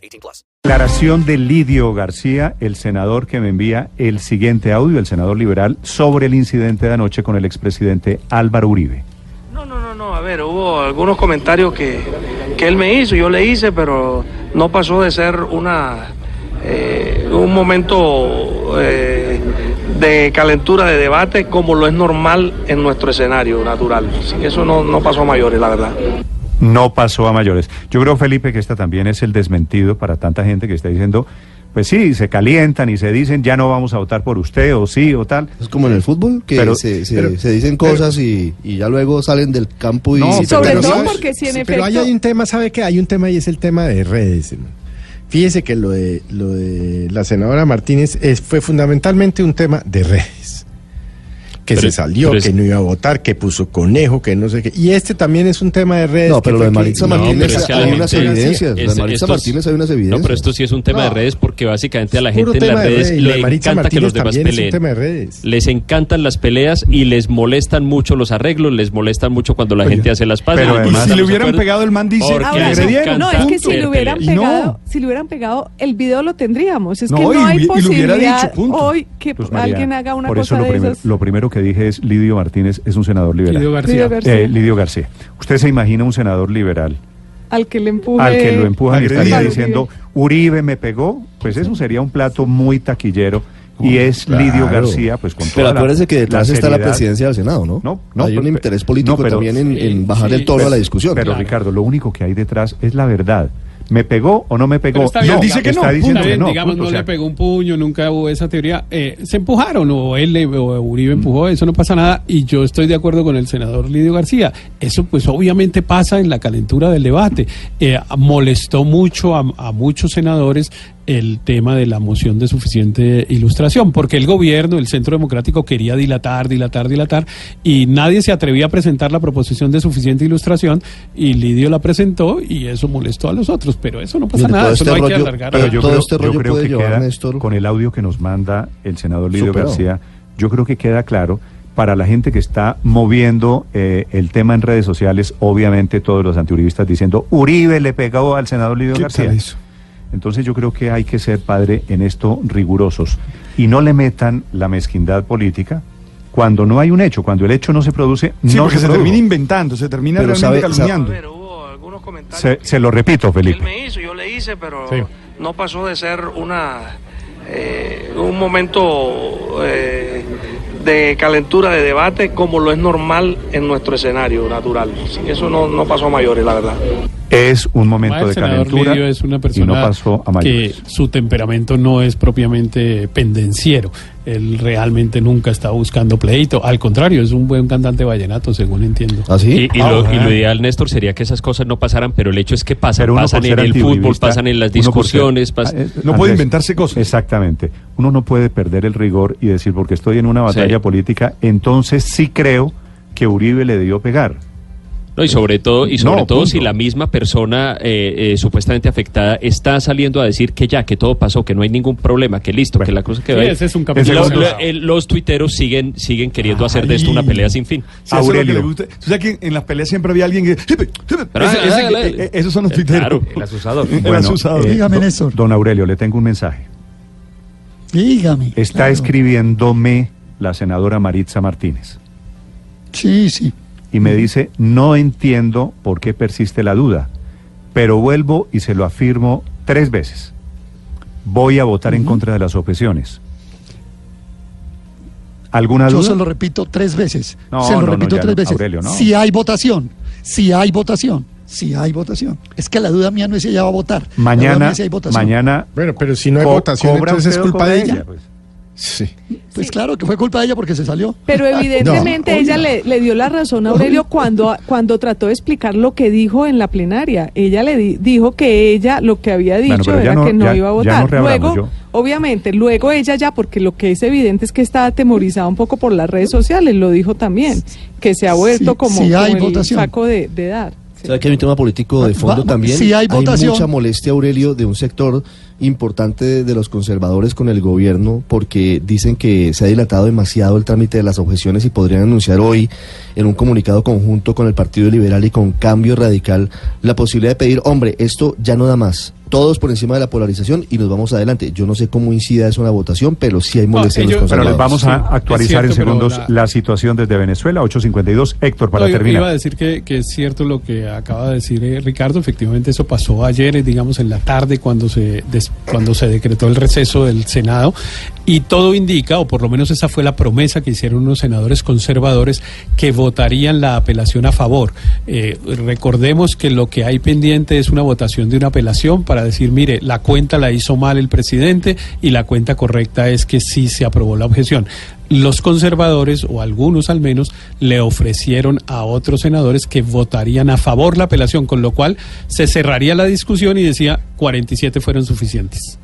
18 plus. Declaración de Lidio García, el senador que me envía el siguiente audio, el senador liberal, sobre el incidente de anoche con el expresidente Álvaro Uribe. No, no, no, no. A ver, hubo algunos comentarios que, que él me hizo, yo le hice, pero no pasó de ser una eh, un momento eh, de calentura, de debate, como lo es normal en nuestro escenario natural. Así que eso no, no pasó a mayores, la verdad. No pasó a mayores. Yo creo, Felipe, que esta también es el desmentido para tanta gente que está diciendo, pues sí, se calientan y se dicen, ya no vamos a votar por usted, o sí, o tal. Es como en el fútbol, que Pero- se, se- pero- se dicen cosas y, y ya luego salen del campo y... No, Sí, Sobre todo ¿sabes? porque si en Sí, efecto... pero ahí hay un tema, ¿sabe qué? Hay un tema y es el tema de redes. hermano. Fíjese que lo de, lo de la senadora Martínez es, fue fundamentalmente un tema de redes. Que Pero- se salió, es- que no iba a votar, que puso conejo, que no sé qué. Y este también es un tema de redes. No, pero que lo de que- Maritza No, Martínez es que hay unas evidencias. Lo de Maritza Martínez hay unas evidencias. No, pero esto sí es un tema de redes porque básicamente a la gente en las de redes redes, le encanta que los demás también es un peleen. tema de redes. Les encantan las peleas y les molestan mucho los arreglos, les molestan mucho cuando la gente hace las paces. pero además- Si le hubieran pegado, el man dice que le no, es que si le hubieran pegado, si le hubieran pegado, el video lo tendríamos. Es que No, hay posibilidad hoy que María, alguien haga una por eso cosa lo, de lo primero que dije es, Lidio Martínez es un senador liberal. Lidio García. Lidio García, Eh, Lidio García. ¿Usted se imagina un senador liberal al que le empuje. al que lo empujan y estaría diciendo, Uribe me pegó? Pues eso sería un plato muy taquillero. Y es Lidio. García, pues con Pero toda la- acuérdese que detrás la está la presidencia del Senado, ¿no? No, no, Hay un interés político no, pero- también en, en bajar sí, el tono a la discusión. Pero Claro. Ricardo, lo único que hay detrás es la verdad. ¿Me pegó o no me pegó? Pero está bien, no, dice que no. está diciendo punto. que no. digamos, punto, no o sea, le pegó un puño, nunca hubo esa teoría. Eh, se empujaron, o él o Uribe empujó, eso no pasa nada. Y yo estoy de acuerdo con el senador Lidio García. Eso, pues, obviamente pasa en la calentura del debate. Eh, molestó mucho a, a muchos senadores el tema de la moción de suficiente ilustración, porque el gobierno, el Centro Democrático quería dilatar, dilatar, dilatar, y nadie se atrevía a presentar la proposición de suficiente ilustración, y Lidio la presentó, y eso molestó a los otros, pero eso no pasa Mire, nada, eso este no hay que alargar. Pero yo todo creo, este yo creo puede que llevar, queda, Néstor. con el audio que nos manda el senador Lidio. García, yo creo que queda claro para la gente que está moviendo eh, el tema en redes sociales, obviamente todos los antiuribistas diciendo Uribe le pegó al senador Lidio ¿Qué García. tal eso? Entonces yo creo que hay que ser padre en esto rigurosos y no le metan la mezquindad política cuando no hay un hecho, cuando el hecho no se produce, Sí, no porque se, produjo. termina inventando, se termina Pero realmente sabe- calumniando. hubo algunos comentarios Se, que- se lo repito, que él Felipe. me hizo, yo le hice, pero Sí. no pasó de ser una eh, un momento eh, de calentura, de debate, como lo es normal en nuestro escenario natural. Eso no, no pasó a mayores, la verdad. Es un momento Además, de calentura Lidio es una y persona no pasó a que mayores. su temperamento no es propiamente pendenciero. Él realmente nunca está buscando pleito. Al contrario, es un buen cantante vallenato, según entiendo. ¿Ah, sí? Y, y Ah, lo, y lo ideal, Néstor, sería que esas cosas no pasaran, pero el hecho es que pasan. En el fútbol, pasan en las ser- discusiones. pas- Ah, eh, No puede inventarse cosas. Exactamente. Uno no puede perder el rigor y decir, porque estoy en una batalla Sí. política, entonces sí creo que Uribe le debió pegar. No, y sobre todo, y sobre No, todo si la misma persona eh, eh, supuestamente afectada está saliendo a decir que ya, que todo pasó, que no hay ningún problema, que listo, Bueno, que la cosa quedó sí, ahí. ese es un los, eh, los tuiteros siguen, siguen queriendo hacer de esto una pelea sin fin. Sí, eso es lo que Aurelio. le gusta. Tú sabes que en las peleas siempre había alguien que... Pero Ese- hágale, ese- hágale. esos son los tuiteros. Claro, el asusador. El asusador. eh, Dígame, do- Néstor. Don Aurelio, le tengo un mensaje. Dígame. Está claro. escribiéndome la senadora Maritza Martínez Sí, sí. Y me dice, no entiendo por qué persiste la duda, pero vuelvo y se lo afirmo tres veces. Voy a votar en contra de las objeciones. ¿Alguna Yo duda? se lo repito tres veces. No, se lo no, no, repito ya tres no, veces. Aurelio, no. Si hay votación, si hay votación, si hay votación. Es que la duda mía no es si ella va a votar. La duda mía Mañana, es si hay votación. mañana Bueno, pero si no hay votación, entonces es culpa de ella. pues. Sí. Pues claro que fue culpa de ella porque se salió. Pero evidentemente No, ella le, le dio la razón a Aurelio cuando, cuando trató de explicar lo que dijo en la plenaria. Ella le di- dijo que ella lo que había dicho Bueno, era no- que no ya- iba a votar. luego, yo- obviamente, luego ella ya, porque lo que es evidente es que está atemorizada un poco por las redes sociales, lo dijo también, que se ha vuelto Sí, como, sí hay como el saco de, de dar. Sí. ¿Sabe que hay un tema político de fondo Va- también? si hay votación- mucha molestia, Aurelio, de un sector importante de, los conservadores con el gobierno porque dicen que se ha dilatado demasiado el trámite de las objeciones y podrían anunciar hoy en un comunicado conjunto con el Partido Liberal y con Cambio Radical la posibilidad de pedir, hombre, esto ya no da más. Todos por encima de la polarización y nos vamos adelante. Yo no sé cómo incida eso en la votación, pero sí hay molestia ellos- los Pero les vamos a actualizar en segundos la- la... situación desde Venezuela, 852. Héctor, para No, yo terminar. Iba a decir que, que es cierto lo que acaba de decir eh, Ricardo. Efectivamente, eso pasó ayer, eh, digamos, en la tarde, cuando se, des- cuando se decretó el receso del Senado. Y todo indica, o por lo menos esa fue la promesa que hicieron unos senadores conservadores, que votarían la apelación a favor. Eh, recordemos que lo que hay pendiente es una votación de una apelación decir, mire, la cuenta la hizo mal el presidente y la cuenta correcta es que sí se aprobó la objeción los conservadores, o algunos al menos, le ofrecieron a otros senadores que votarían a favor la apelación, con lo cual se cerraría la discusión y decía 47 fueron suficientes.